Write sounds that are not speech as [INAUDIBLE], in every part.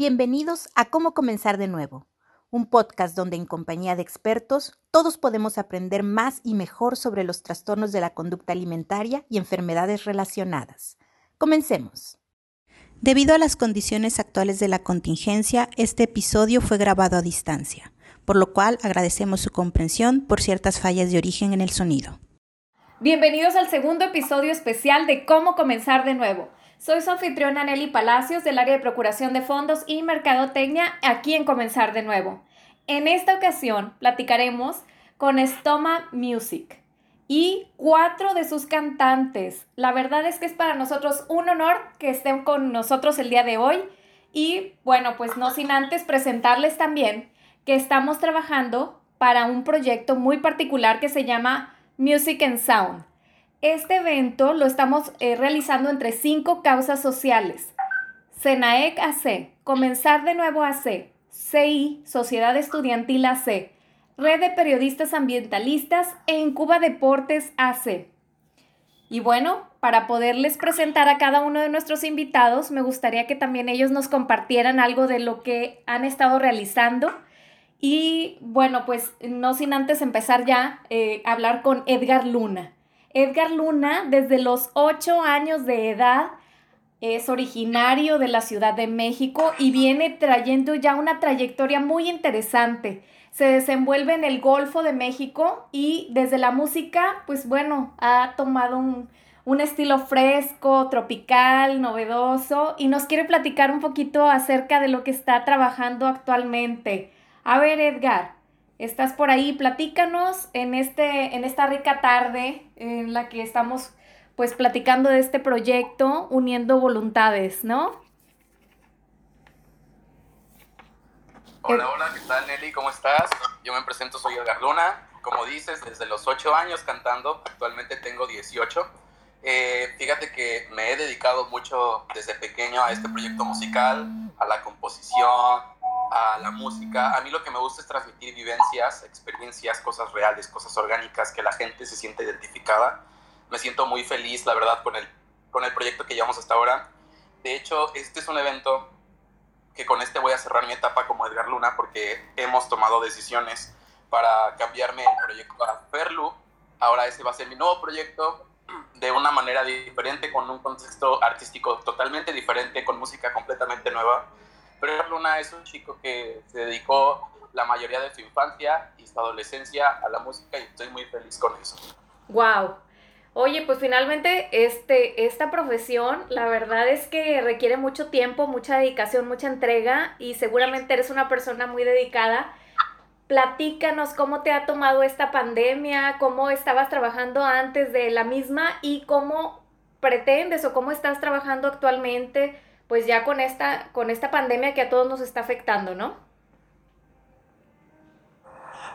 Bienvenidos a Cómo Comenzar de Nuevo, un podcast donde en compañía de expertos todos podemos aprender más y mejor sobre los trastornos de la conducta alimentaria y enfermedades relacionadas. Comencemos. Debido a las condiciones actuales de la contingencia, este episodio fue grabado a distancia, por lo cual agradecemos su comprensión por ciertas fallas de origen en el sonido. Bienvenidos al segundo episodio especial de Cómo Comenzar de Nuevo soy su anfitriona Nelly Palacios del área de Procuración de Fondos y Mercadotecnia aquí en Comenzar de Nuevo. En esta ocasión platicaremos con Stoma Music y cuatro de sus cantantes. La verdad es que es para nosotros un honor que estén con nosotros el día de hoy y bueno, pues no sin antes presentarles también que estamos trabajando para un proyecto muy particular que se llama Music and Sound. Este evento lo estamos eh, realizando entre cinco causas sociales. SENAEC AC, Comenzar de Nuevo AC, CI, Sociedad Estudiantil AC, Red de Periodistas Ambientalistas e Incuba Deportes AC. Y bueno, para poderles presentar a cada uno de nuestros invitados, me gustaría que también ellos nos compartieran algo de lo que han estado realizando. Y bueno, pues no sin antes empezar ya eh, a hablar con Edgar Luna. Edgar Luna, desde los 8 años de edad, es originario de la Ciudad de México y viene trayendo ya una trayectoria muy interesante. Se desenvuelve en el Golfo de México y desde la música, pues bueno, ha tomado un, un estilo fresco, tropical, novedoso y nos quiere platicar un poquito acerca de lo que está trabajando actualmente. A ver, Edgar, estás por ahí, platícanos en, este, en esta rica tarde en la que estamos pues platicando de este proyecto, uniendo voluntades, ¿no? Hola, hola, ¿qué tal Nelly? ¿Cómo estás? Yo me presento, soy Edgar como dices, desde los 8 años cantando, actualmente tengo 18. Eh, fíjate que me he dedicado mucho desde pequeño a este proyecto musical, a la composición, a la música. A mí lo que me gusta es transmitir vivencias, experiencias, cosas reales, cosas orgánicas, que la gente se siente identificada. Me siento muy feliz, la verdad, con el, con el proyecto que llevamos hasta ahora. De hecho, este es un evento que con este voy a cerrar mi etapa como Edgar Luna porque hemos tomado decisiones para cambiarme el proyecto a Perlu. Ahora ese va a ser mi nuevo proyecto de una manera diferente, con un contexto artístico totalmente diferente, con música completamente nueva pero Luna es un chico que se dedicó la mayoría de su infancia y su adolescencia a la música y estoy muy feliz con eso. Wow. Oye, pues finalmente este, esta profesión, la verdad es que requiere mucho tiempo, mucha dedicación, mucha entrega y seguramente eres una persona muy dedicada. Platícanos cómo te ha tomado esta pandemia, cómo estabas trabajando antes de la misma y cómo pretendes o cómo estás trabajando actualmente pues ya con esta, con esta pandemia que a todos nos está afectando, ¿no?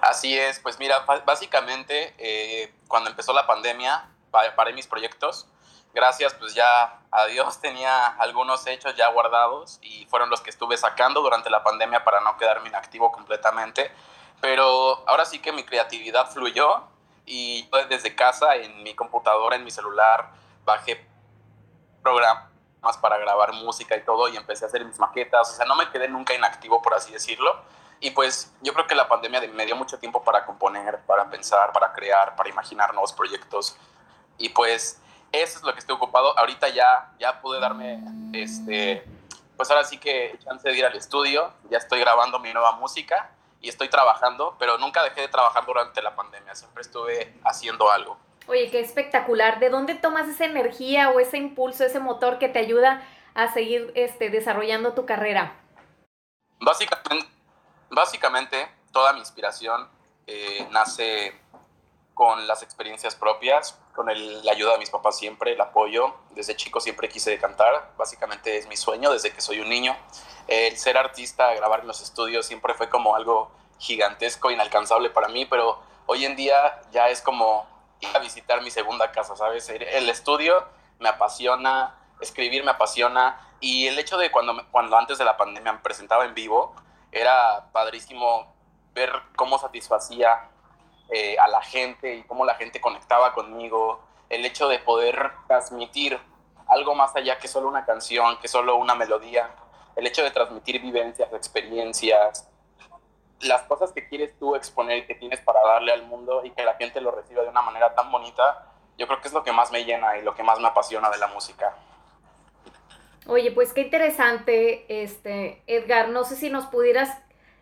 Así es, pues mira, básicamente eh, cuando empezó la pandemia paré mis proyectos. Gracias, pues ya a Dios [LAUGHS] tenía algunos hechos ya guardados y fueron los que estuve sacando durante la pandemia para no quedarme inactivo completamente. Pero ahora sí que mi creatividad fluyó y desde casa, en mi computadora, en mi celular, bajé programas más para grabar música y todo y empecé a hacer mis maquetas, o sea, no me quedé nunca inactivo, por así decirlo. Y pues yo creo que la pandemia me dio mucho tiempo para componer, para pensar, para crear, para imaginar nuevos proyectos. Y pues eso es lo que estoy ocupado. Ahorita ya, ya pude darme, este, pues ahora sí que chance de ir al estudio, ya estoy grabando mi nueva música y estoy trabajando, pero nunca dejé de trabajar durante la pandemia, siempre estuve haciendo algo. Oye, qué espectacular. ¿De dónde tomas esa energía o ese impulso, ese motor que te ayuda a seguir este, desarrollando tu carrera? Básicamente, toda mi inspiración eh, nace con las experiencias propias, con la ayuda de mis papás siempre, el apoyo. Desde chico siempre quise cantar, básicamente es mi sueño desde que soy un niño. El ser artista, grabar en los estudios siempre fue como algo gigantesco, inalcanzable para mí, pero hoy en día ya es como a visitar mi segunda casa, ¿sabes? El estudio me apasiona, escribir me apasiona y el hecho de cuando, cuando antes de la pandemia me presentaba en vivo, era padrísimo ver cómo satisfacía eh, a la gente y cómo la gente conectaba conmigo, el hecho de poder transmitir algo más allá que solo una canción, que solo una melodía, el hecho de transmitir vivencias, experiencias, las cosas que quieres tú exponer, que tienes para darle al mundo y que la gente lo reciba de una manera tan bonita, yo creo que es lo que más me llena y lo que más me apasiona de la música. Oye, pues qué interesante, este, Edgar. No sé si nos pudieras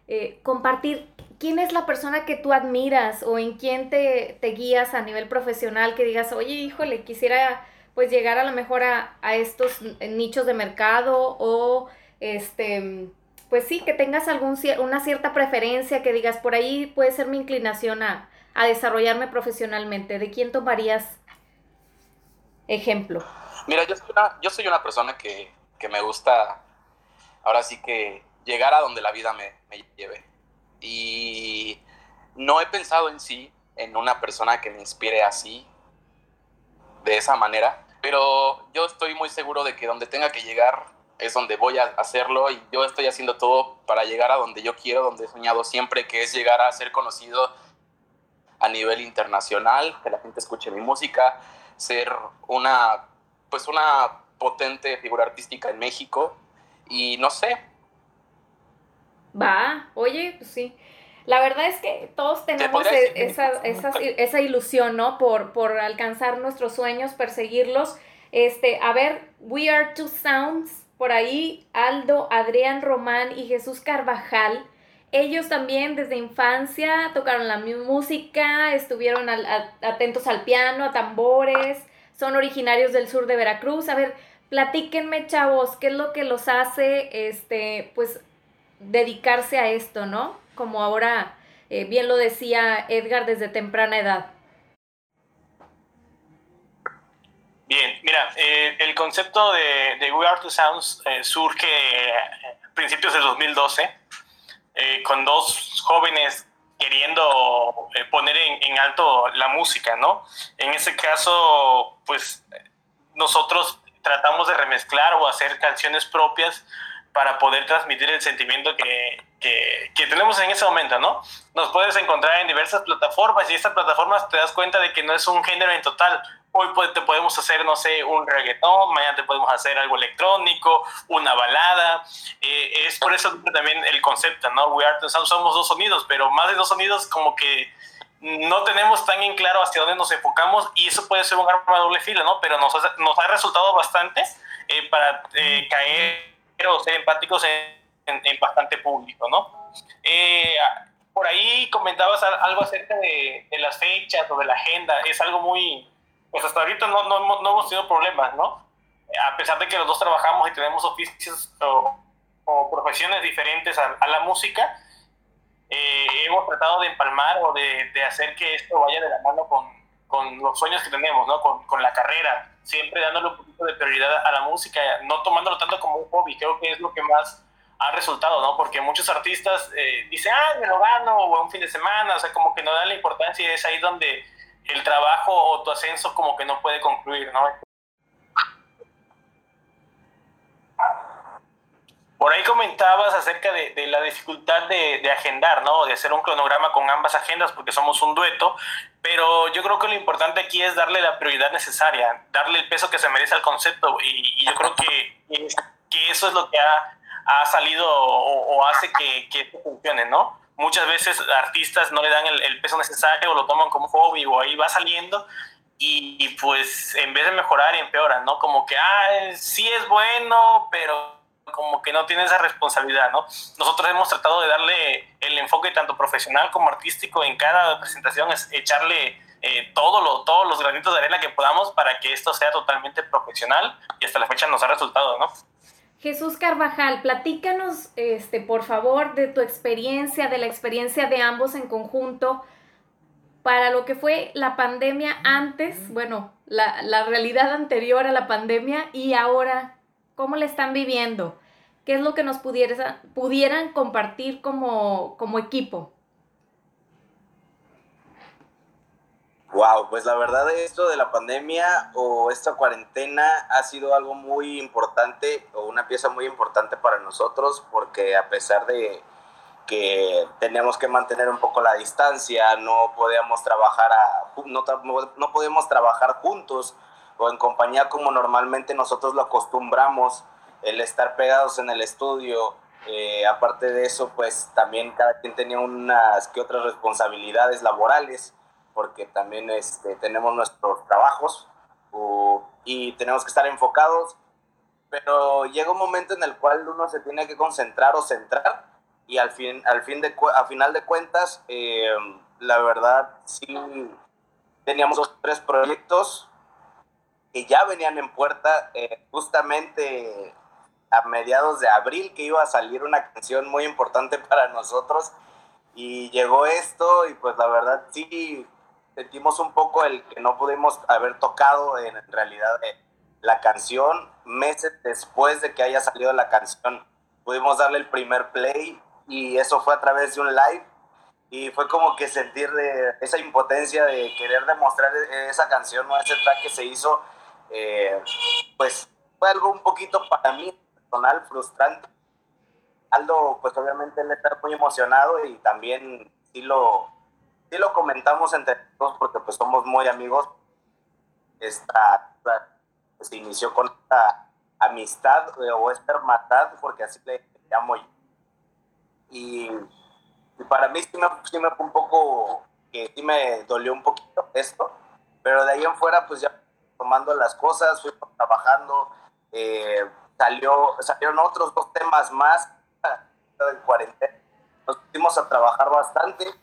eh, compartir quién es la persona que tú admiras o en quién te, te, guías a nivel profesional, que digas, oye, híjole, quisiera pues llegar a lo mejor a, a estos nichos de mercado o este pues sí, que tengas algún, una cierta preferencia, que digas, por ahí puede ser mi inclinación a, desarrollarme profesionalmente. ¿De quién tomarías ejemplo? Mira, yo soy una, yo soy una persona que, me gusta, ahora sí que llegar a donde la vida me, me lleve. Y no he pensado en sí en una persona que me inspire así, de esa manera, pero yo estoy muy seguro de que donde tenga que llegar es donde voy a hacerlo y yo estoy haciendo todo para llegar a donde yo quiero, donde he soñado siempre, que es llegar a ser conocido a nivel internacional, que la gente escuche mi música, ser una, pues una potente figura artística en México y no sé. Va, oye, pues sí. La verdad es que todos tenemos e, esa, esa, esa, ilusión, ¿no? Por, por alcanzar nuestros sueños, perseguirlos. Este, a ver, We Are Two Sounds por ahí Aldo, Adrián Román y Jesús Carvajal. Ellos también desde infancia tocaron la música, estuvieron atentos al piano, a tambores, son originarios del sur de Veracruz. A ver, platíquenme, chavos, ¿qué es lo que los hace, este, pues, dedicarse a esto, ¿no? Como ahora eh, bien lo decía Edgar desde temprana edad. Bien, mira, eh, el concepto de, We Are Two Sounds eh, surge a principios de 2012 eh, con dos jóvenes queriendo poner en, en, alto la música, ¿no? En ese caso, pues nosotros tratamos de remezclar o hacer canciones propias para poder transmitir el sentimiento que, que, que, tenemos en ese momento, ¿no? Nos puedes encontrar en diversas plataformas y estas plataformas te das cuenta de que no es un género en total, hoy te podemos hacer, no sé, un reggaetón, mañana te podemos hacer algo electrónico, una balada. Eh, es por eso también el concepto, ¿no? We Are somos dos sonidos, pero más de dos sonidos como que no tenemos tan en claro hacia dónde nos enfocamos y eso puede ser un arma de doble filo, ¿no? Pero nos ha, nos ha resultado bastante eh, para eh, caer o ser empáticos en, en, bastante público, ¿no? por ahí comentabas algo acerca de, de las fechas o de la agenda, es algo muy, pues hasta ahorita no, no, no, hemos tenido problemas, ¿no? A pesar de que los dos trabajamos y tenemos oficios o, profesiones diferentes a, la música, eh, hemos tratado de empalmar o de, de, hacer que esto vaya de la mano con, con los sueños que tenemos, ¿no? Con, con, la carrera, siempre dándole un poquito de prioridad a la música, no tomándolo tanto como un hobby, creo que es lo que más ha resultado, ¿no? Porque muchos artistas eh, dicen, ah, me lo gano, o un fin de semana, o sea, como que no dan la importancia y es ahí donde el trabajo o tu ascenso como que no puede concluir, ¿no? Por ahí comentabas acerca de, la dificultad de, agendar, ¿no? De hacer un cronograma con ambas agendas porque somos un dueto, pero yo creo que lo importante aquí es darle la prioridad necesaria, darle el peso que se merece al concepto y, yo creo que, que, eso es lo que ha, ha salido o, hace que, que esto funcione, ¿no? Muchas veces artistas no le dan el, peso necesario o lo toman como hobby o ahí va saliendo y, pues en vez de mejorar empeoran, ¿no? Como que, ah, sí es bueno, pero como que no tiene esa responsabilidad, ¿no? Nosotros hemos tratado de darle el enfoque tanto profesional como artístico en cada presentación, es echarle eh, todo todos los granitos de arena que podamos para que esto sea totalmente profesional y hasta la fecha nos ha resultado, ¿no? Jesús Carvajal, platícanos, este, por favor, de tu experiencia, de la experiencia de ambos en conjunto para lo que fue la pandemia antes, bueno, la, la realidad anterior a la pandemia y ahora, ¿cómo la están viviendo? ¿Qué es lo que nos pudiera, pudieran compartir como, como equipo? Wow, pues la verdad esto de la pandemia o esta cuarentena ha sido algo muy importante o una pieza muy importante para nosotros porque a pesar de que teníamos que mantener un poco la distancia, no podíamos trabajar no, no podíamos trabajar juntos o en compañía como normalmente nosotros lo acostumbramos, el estar pegados en el estudio, eh, aparte de eso, pues también cada quien tenía unas que otras responsabilidades laborales, porque también este, tenemos nuestros trabajos y tenemos que estar enfocados, pero llega un momento en el cual uno se tiene que concentrar o centrar y al, fin, al fin de, a final de cuentas, eh, la verdad, sí teníamos dos tres proyectos que ya venían en puerta, eh, justamente a mediados de abril que iba a salir una canción muy importante para nosotros y llegó esto y pues la verdad sí sentimos un poco el que no pudimos haber tocado en realidad eh, la canción. Meses después de que haya salido la canción pudimos darle el primer play y eso fue a través de un live. Y fue como que sentir de esa impotencia de querer demostrar esa canción o ese track que se hizo eh, pues fue algo un poquito para mí personal frustrante. Aldo, pues obviamente él está muy emocionado y también sí lo, sí lo comentamos entre todos porque pues somos muy amigos. Esta, pues, se inició con esta amistad o esta hermandad, porque así le llamo yo. Y, y para mí sí me, sí me fue un poco, que sí me dolió un poquito esto, pero de ahí en fuera pues ya tomando las cosas, fuimos trabajando, eh, salió, salieron otros dos temas más del cuarentena. Nos pusimos a trabajar bastante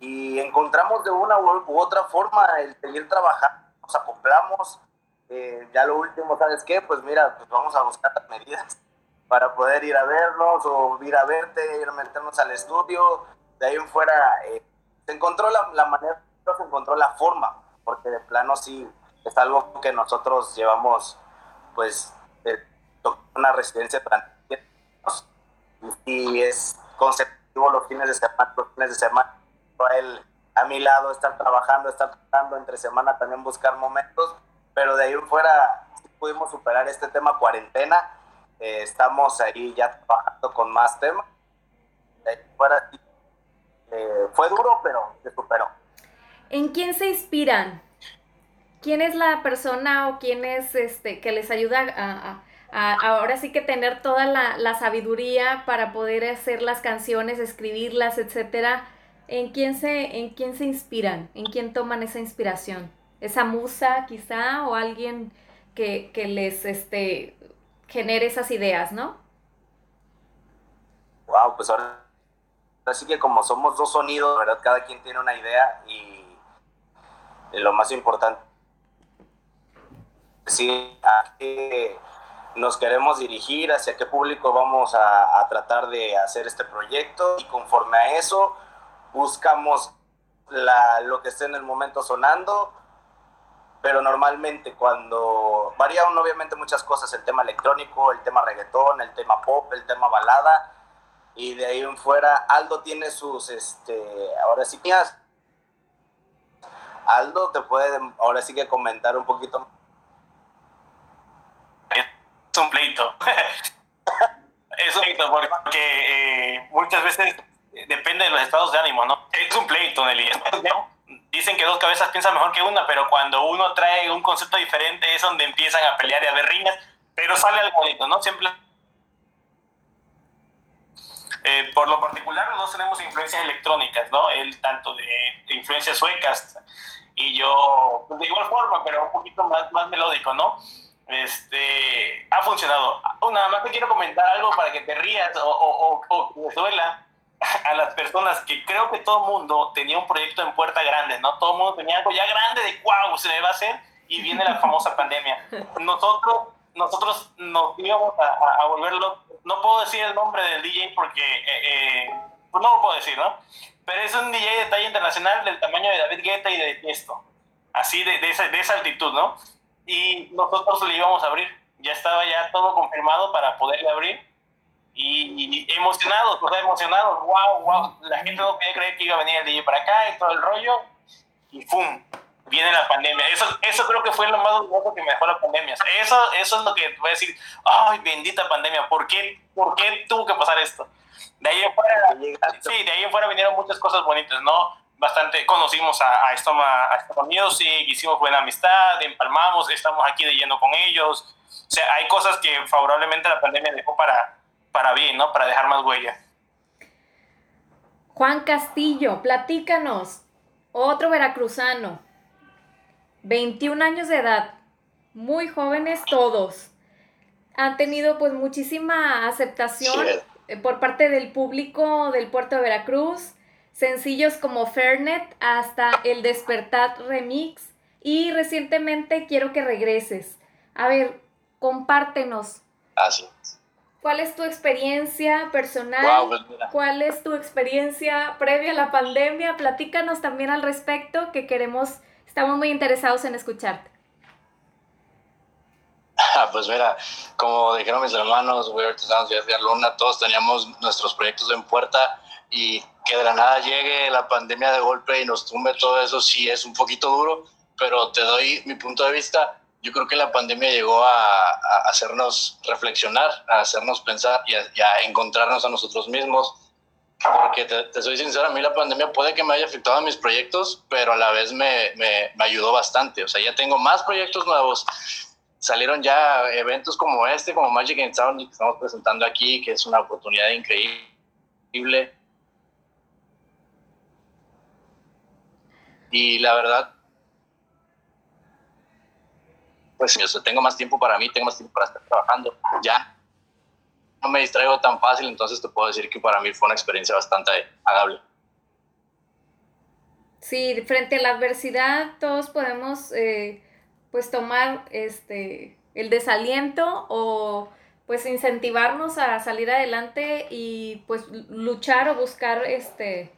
y encontramos de una u otra forma el seguir trabajando, nos acoplamos. Eh, ya lo último, ¿sabes qué? Pues mira, pues vamos a buscar las medidas [LAUGHS] para poder ir a vernos o ir a verte, ir a meternos al estudio. De ahí en fuera eh, se encontró la, la manera, se encontró la forma, porque de plano sí es algo que nosotros llevamos pues una residencia durante y es conceptivo los fines de semana, los fines de semana, a él a mi lado, estar trabajando, estar tratando entre semana también buscar momentos, pero de ahí fuera pudimos superar este tema cuarentena, eh, estamos ahí ya trabajando con más temas, de ahí fuera eh, fue duro, pero se superó. ¿En quién se inspiran? ¿Quién es la persona o quién es este que les ayuda a ahora sí que tener toda la, sabiduría para poder hacer las canciones, escribirlas, etcétera. ¿En quién, se, ¿En quién se inspiran? ¿En quién toman esa inspiración? ¿Esa musa quizá o alguien que, les este, genere esas ideas, no? Wow, pues ahora así que como somos dos sonidos, ¿verdad? Cada quien tiene una idea y lo más importante sí, a nos queremos dirigir, hacia qué público vamos a, tratar de hacer este proyecto y conforme a eso buscamos lo que esté en el momento sonando, pero normalmente cuando varían obviamente muchas cosas, el tema electrónico, el tema reggaetón, el tema pop, el tema balada, y de ahí en fuera Aldo tiene sus, este, ahora sí, Aldo te puede ahora sí que comentar un poquito un pleito. [LAUGHS] es un pleito porque eh, muchas veces depende de los estados de ánimo, ¿no? Es un pleito, Nelly. Dicen que dos cabezas piensan mejor que una, pero cuando uno trae un concepto diferente es donde empiezan a pelear y a ver riñas, pero sale algo bonito, ¿no? Siempre... Eh, por lo particular, los dos tenemos influencias electrónicas, ¿no? Él tanto de, influencias suecas y yo pues, de igual forma, pero un poquito más, más melódico, ¿no? este, ha funcionado. Nada más te quiero comentar algo para que te rías o, o, o, te duela a las personas que creo que todo mundo tenía un proyecto en puerta grande, ¿no? Todo mundo tenía algo ya grande de wow, se a hacer y viene la famosa pandemia. [LAUGHS] Nosotros, nosotros nos íbamos a, a, volverlo, no puedo decir el nombre del DJ porque eh, eh, pues no lo puedo decir, ¿no? Pero es un DJ de talla internacional del tamaño de David Guetta y de esto, así de, de, esa, de esa altitud, ¿no? y nosotros le íbamos a abrir. Ya estaba ya todo confirmado para poderle abrir. Y, emocionados, pues emocionados, wow, wow. La gente no podía creer que iba a venir el DJ para acá y todo el rollo. Y ¡pum! Viene la pandemia. Eso, eso creo que fue lo más doloroso que me dejó la pandemia. Eso, eso es lo que voy a decir. ¡Ay, bendita pandemia! ¿Por qué, ¿Por qué tuvo que pasar esto? De ahí en fuera, sí, de ahí en fuera vinieron muchas cosas bonitas, ¿no? bastante, conocimos a, a, Estoma, a Estoma Music, hicimos buena amistad, empalmamos, estamos aquí de lleno con ellos. O sea, hay cosas que favorablemente la pandemia dejó para, para bien, ¿no? Para dejar más huella. Juan Castillo, platícanos, otro veracruzano, 21 años de edad, muy jóvenes todos. Han tenido pues muchísima aceptación eh, por parte del público del puerto de Veracruz, sencillos como Fairnet hasta El Despertar Remix y recientemente quiero que regreses. A ver, compártenos. Así ¿Cuál es tu experiencia personal? Pues ¿Cuál es tu experiencia previa a la pandemia? Platícanos también al respecto, que queremos, estamos muy interesados en escucharte. Pues mira, como dijeron mis hermanos, We de Luna, todos teníamos nuestros proyectos en puerta y que de la nada llegue la pandemia de golpe y nos tumbe todo eso, sí es un poquito duro, pero te doy mi punto de vista yo creo que la pandemia llegó a, hacernos reflexionar, a hacernos pensar y a, encontrarnos a nosotros mismos. Porque te, soy sincero, a mí la pandemia puede que me haya afectado a mis proyectos, pero a la vez me, me, me ayudó bastante. O sea, ya tengo más proyectos nuevos. Salieron ya eventos como este, como Magic in Sound, que estamos presentando aquí, que es una oportunidad increíble. Y la verdad, pues yo tengo más tiempo para mí, tengo más tiempo para estar trabajando. Ya no me distraigo tan fácil, entonces te puedo decir que para mí fue una experiencia bastante agradable. Sí, frente a la adversidad todos podemos eh, pues tomar este el desaliento o pues incentivarnos a salir adelante y pues luchar o buscar este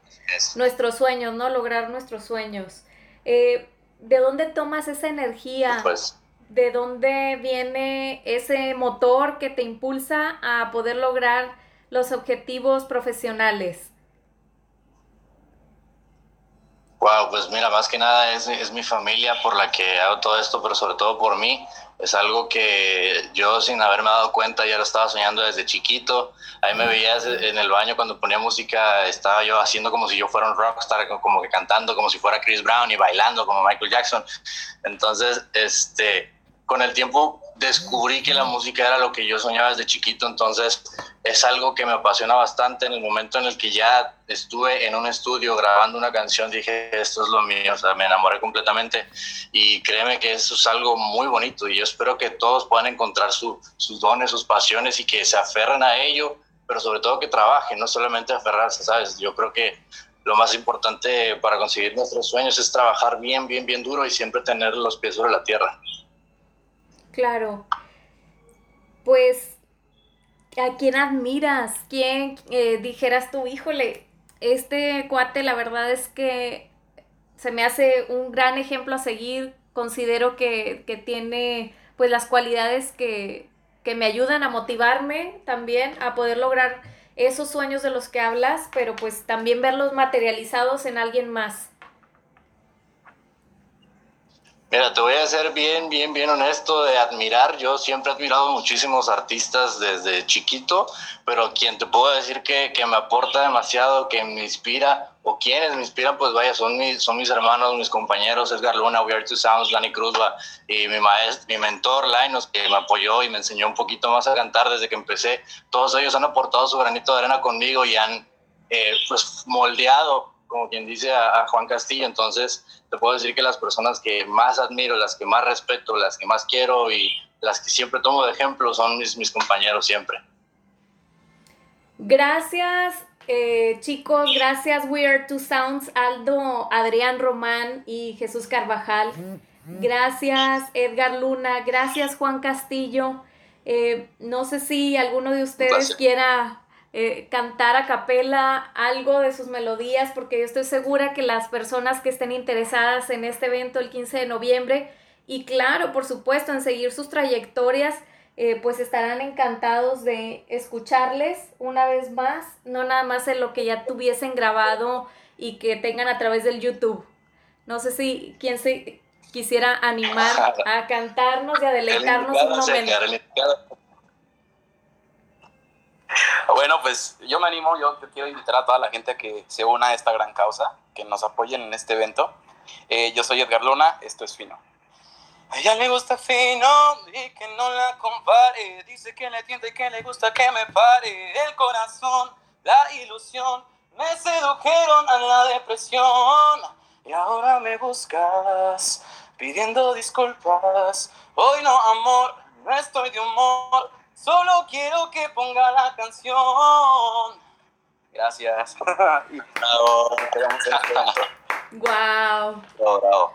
nuestros sueños, ¿no? Lograr nuestros sueños. Eh, ¿De dónde tomas esa energía? Pues de dónde viene ese motor que te impulsa a poder lograr los objetivos profesionales. Wow, pues mira, más que nada es, es, mi familia por la que hago todo esto, pero sobre todo por mí. Es algo que yo sin haberme dado cuenta ya lo estaba soñando desde chiquito. Ahí me veías en el baño cuando ponía música, estaba yo haciendo como si yo fuera un rockstar, como que cantando como si fuera Chris Brown y bailando como Michael Jackson. Entonces, este, con el tiempo descubrí que la música era lo que yo soñaba desde chiquito, entonces es algo que me apasiona bastante. En el momento en el que ya estuve en un estudio grabando una canción, dije, esto es lo mío, o sea, me enamoré completamente y créeme que eso es algo muy bonito y yo espero que todos puedan encontrar sus dones, sus pasiones y que se aferren a ello, pero sobre todo que trabajen, no solamente aferrarse, ¿sabes? Yo creo que lo más importante para conseguir nuestros sueños es trabajar bien, bien, bien duro y siempre tener los pies sobre la tierra. Claro. Pues, ¿a quién admiras? ¿Quién eh, dijeras tú, híjole, este cuate la verdad es que se me hace un gran ejemplo a seguir, considero que, que tiene pues las cualidades que, que me ayudan a motivarme también a poder lograr esos sueños de los que hablas, pero pues también verlos materializados en alguien más. Mira, te voy a ser bien, bien, bien honesto de admirar. Yo siempre he admirado muchísimos artistas desde chiquito, pero quien te puedo decir que, que me aporta demasiado, que me inspira, o quienes me inspiran, pues vaya, son mis, son mis hermanos, mis compañeros, Edgar Luna, We Are Two Sounds, Lani Cruzba, y mi maestro, mi mentor, Linus, que me apoyó y me enseñó un poquito más a cantar desde que empecé. Todos ellos han aportado su granito de arena conmigo y han, eh, pues, moldeado como quien dice, a, Juan Castillo. Entonces, te puedo decir que las personas que más admiro, las que más respeto, las que más quiero y las que siempre tomo de ejemplo son mis, mis compañeros siempre. Gracias, eh, chicos. Gracias, We Are Two Sounds, Aldo, Adrián Román y Jesús Carvajal. Gracias, Edgar Luna. Gracias, Juan Castillo. Eh, no sé si alguno de ustedes quiera eh, cantar a capela algo de sus melodías, porque yo estoy segura que las personas que estén interesadas en este evento el 15 de noviembre, y claro, por supuesto, en seguir sus trayectorias, eh, pues estarán encantados de escucharles una vez más, no nada más en lo que ya tuviesen grabado y que tengan a través del YouTube. No sé si quien se quisiera animar [LAUGHS] a cantarnos y a deleitarnos un momento. Bueno, pues yo me animo, yo quiero invitar a toda la gente a que se una a esta gran causa, que nos apoyen en este evento. Eh, yo soy Edgar Luna, esto es Fino. A ella le gusta fino y que no la compare. Dice que le tiende y que le gusta que me pare. El corazón, la ilusión, me sedujeron a la depresión. Y ahora me buscas pidiendo disculpas. Hoy no, amor, no estoy de humor. Solo quiero que ponga la canción. Gracias. bravo. Wow. Bravo, bravo.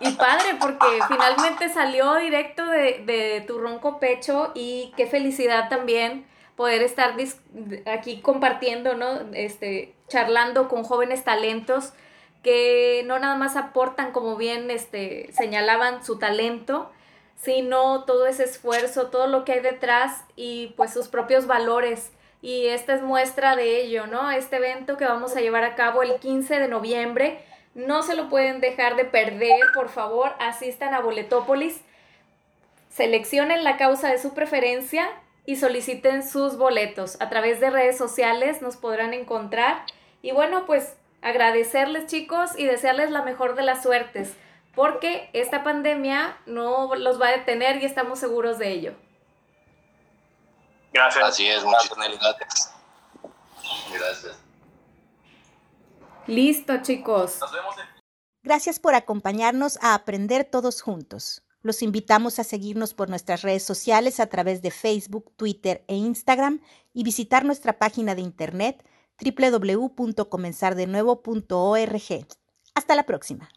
Y, padre, porque finalmente salió directo de, tu ronco pecho y qué felicidad también poder estar aquí compartiendo, ¿no? Este, charlando con jóvenes talentos que no nada más aportan, como bien este, señalaban, su talento, sino todo ese esfuerzo, todo lo que hay detrás y pues sus propios valores. Y esta es muestra de ello, ¿no? Este evento que vamos a llevar a cabo el 15 de noviembre no se lo pueden dejar de perder, por favor, asistan a Boletópolis, seleccionen la causa de su preferencia y soliciten sus boletos. A través de redes sociales nos podrán encontrar. Y bueno, pues agradecerles chicos y desearles la mejor de las suertes, porque esta pandemia no los va a detener y estamos seguros de ello. Gracias. Así es, muchísimas gracias. Gracias. Listo, chicos. Gracias por acompañarnos a aprender todos juntos. Los invitamos a seguirnos por nuestras redes sociales a través de Facebook, Twitter e Instagram y visitar nuestra página de internet www.comenzardenuevo.org. Hasta la próxima.